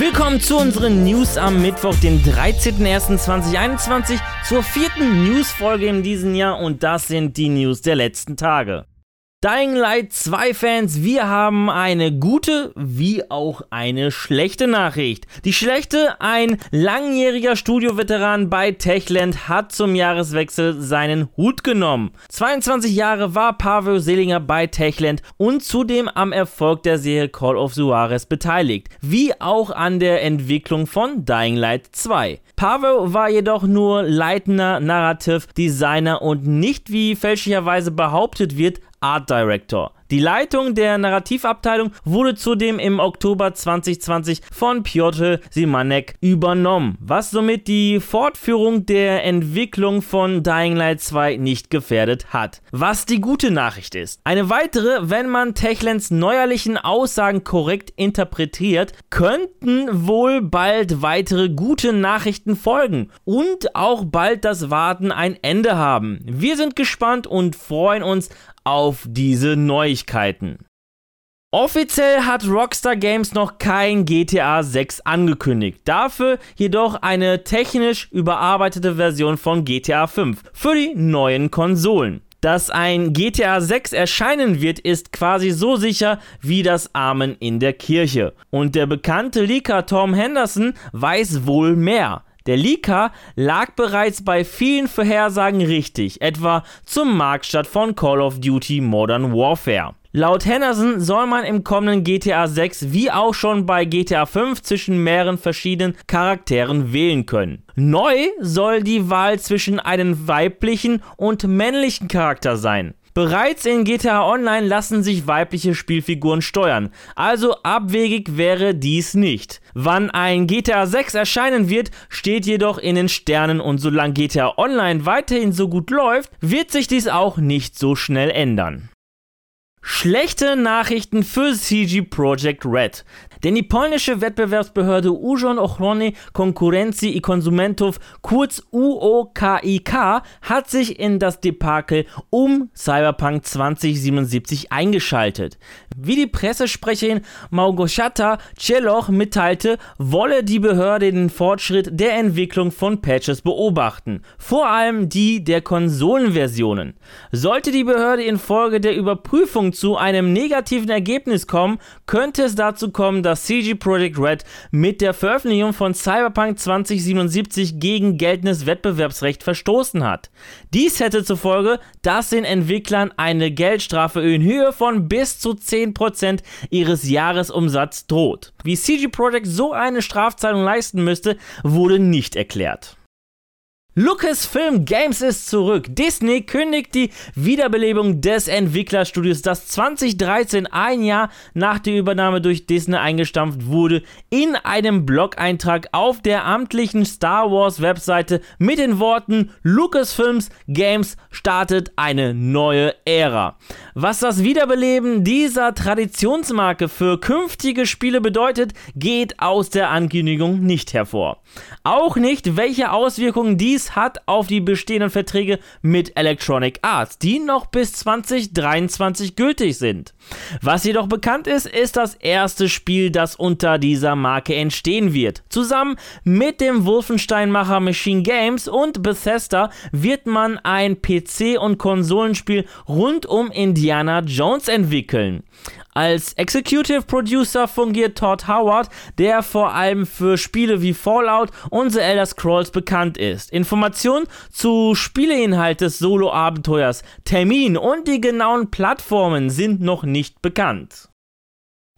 Willkommen zu unseren News am Mittwoch, den 13.01.2021, zur vierten News-Folge in diesem Jahr und das sind die News der letzten Tage. Dying Light 2 Fans, wir haben eine gute wie auch eine schlechte Nachricht. Die schlechte, ein langjähriger Studioveteran bei Techland hat zum Jahreswechsel seinen Hut genommen. 22 Jahre war Pavel Selinger bei Techland und zudem am Erfolg der Serie Call of Juarez beteiligt, wie auch an der Entwicklung von Dying Light 2. Pavel war jedoch nur leitender Narrative Designer und nicht wie fälschlicherweise behauptet wird, Art Director. Die Leitung der Narrativabteilung wurde zudem im Oktober 2020 von Piotr Simanek übernommen, was somit die Fortführung der Entwicklung von Dying Light 2 nicht gefährdet hat. Was die gute Nachricht ist. Eine weitere, wenn man Techlands neuerlichen Aussagen korrekt interpretiert, könnten wohl bald weitere gute Nachrichten folgen und auch bald das Warten ein Ende haben. Wir sind gespannt und freuen uns auf diese Neuigkeiten. Offiziell hat Rockstar Games noch kein GTA 6 angekündigt, dafür jedoch eine technisch überarbeitete Version von GTA 5 für die neuen Konsolen. Dass ein GTA 6 erscheinen wird, ist quasi so sicher wie das Amen in der Kirche. Und der bekannte Leaker Tom Henderson weiß wohl mehr. Der Leaker lag bereits bei vielen Vorhersagen richtig, etwa zum Marktstart von Call of Duty Modern Warfare. Laut Henderson soll man im kommenden GTA 6 wie auch schon bei GTA 5 zwischen mehreren verschiedenen Charakteren wählen können. Neu soll die Wahl zwischen einem weiblichen und männlichen Charakter sein. Bereits in GTA Online lassen sich weibliche Spielfiguren steuern, also abwegig wäre dies nicht. Wann ein GTA 6 erscheinen wird, steht jedoch in den Sternen und solange GTA Online weiterhin so gut läuft, wird sich dies auch nicht so schnell ändern. Schlechte Nachrichten für CG Projekt Red. Denn die polnische Wettbewerbsbehörde Urząd Ochrony Konkurencji i Konsumentów, kurz UOKiK, hat sich in das Debakel um Cyberpunk 2077 eingeschaltet. Wie die Pressesprecherin Małgorzata Cieloch mitteilte, wolle die Behörde den Fortschritt der Entwicklung von Patches beobachten, vor allem die der Konsolenversionen. Sollte die Behörde infolge der Überprüfung zu einem negativen Ergebnis kommen, könnte es dazu kommen, dass dass CG Projekt Red mit der Veröffentlichung von Cyberpunk 2077 gegen geltendes Wettbewerbsrecht verstoßen hat. Dies hätte zur Folge, dass den Entwicklern eine Geldstrafe in Höhe von bis zu 10% ihres Jahresumsatzes droht. Wie CG Projekt so eine Strafzahlung leisten müsste, wurde nicht erklärt. Lucasfilm Games ist zurück. Disney kündigt die Wiederbelebung des Entwicklerstudios, das 2013, ein Jahr nach der Übernahme durch Disney eingestampft wurde, in einem Blog-Eintrag auf der amtlichen Star Wars Webseite mit den Worten Lucasfilms Games startet eine neue Ära. Was das Wiederbeleben dieser Traditionsmarke für künftige Spiele bedeutet, geht aus der Ankündigung nicht hervor. Auch nicht, welche Auswirkungen dies hat auf die bestehenden Verträge mit Electronic Arts, die noch bis 2023 gültig sind. Was jedoch bekannt ist, ist das erste Spiel, das unter dieser Marke entstehen wird. Zusammen mit dem Wolfenstein-Macher Machine Games und Bethesda wird man ein PC- und Konsolenspiel rund um Indiana Jones entwickeln. Als Executive Producer fungiert Todd Howard, der vor allem für Spiele wie Fallout und The Elder Scrolls bekannt ist. Informationen zu Spieleinhalt des Solo-Abenteuers, Termin und die genauen Plattformen sind noch nicht bekannt.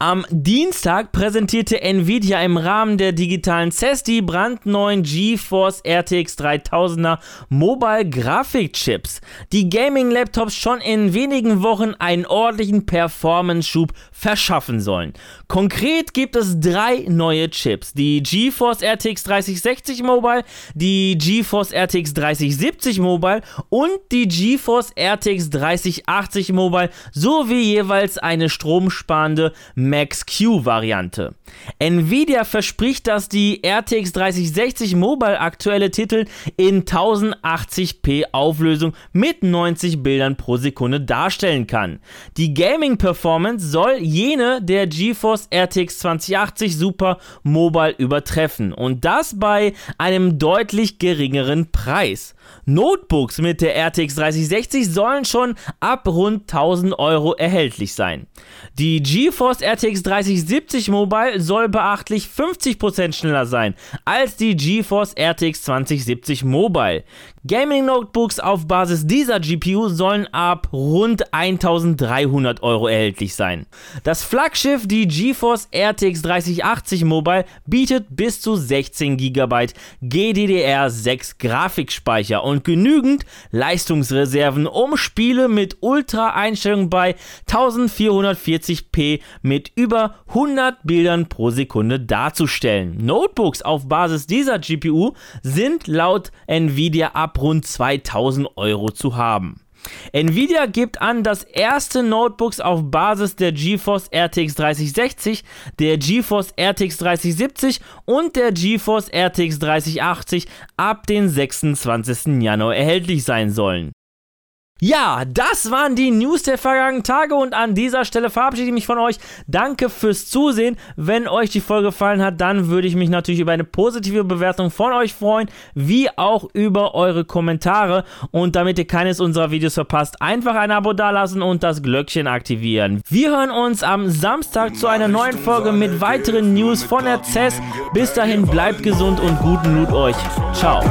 Am Dienstag präsentierte Nvidia im Rahmen der digitalen CES die brandneuen GeForce RTX 3000er Mobile Grafikchips, die Gaming-Laptops schon in wenigen Wochen einen ordentlichen Performance-Schub verschaffen sollen. Konkret gibt es drei neue Chips: die GeForce RTX 3060 Mobile, die GeForce RTX 3070 Mobile und die GeForce RTX 3080 Mobile sowie jeweils eine stromsparende Max-Q-Variante. Nvidia verspricht, dass die RTX 3060 Mobile aktuelle Titel in 1080p Auflösung mit 90 Bildern pro Sekunde darstellen kann. Die Gaming-Performance soll jene der GeForce RTX 2080 Super Mobile übertreffen und das bei einem deutlich geringeren Preis. Notebooks mit der RTX 3060 sollen schon ab rund 1000 Euro erhältlich sein. Die GeForce RTX 3070 Mobile soll beachtlich 50% schneller sein als die GeForce RTX 2070 Mobile. Gaming Notebooks auf Basis dieser GPU sollen ab rund 1300 Euro erhältlich sein. Das Flaggschiff, die GeForce RTX 3080 Mobile, bietet bis zu 16 GB GDDR6 Grafikspeicher und genügend Leistungsreserven, um Spiele mit Ultra-Einstellungen bei 1440p mit über 100 Bildern pro Sekunde darzustellen. Notebooks auf Basis dieser GPU sind laut Nvidia ab rund 2000 Euro zu haben. Nvidia gibt an, dass erste Notebooks auf Basis der GeForce RTX 3060, der GeForce RTX 3070 und der GeForce RTX 3080 ab dem 26. Januar erhältlich sein sollen. Ja, das waren die News der vergangenen Tage und an dieser Stelle verabschiede ich mich von euch. Danke fürs Zusehen. Wenn euch die Folge gefallen hat, dann würde ich mich natürlich über eine positive Bewertung von euch freuen, wie auch über eure Kommentare. Und damit ihr keines unserer Videos verpasst, einfach ein Abo dalassen und das Glöckchen aktivieren. Wir hören uns am Samstag zu einer neuen Folge mit weiteren News von der CES. Bis dahin bleibt gesund und guten Loot euch. Ciao.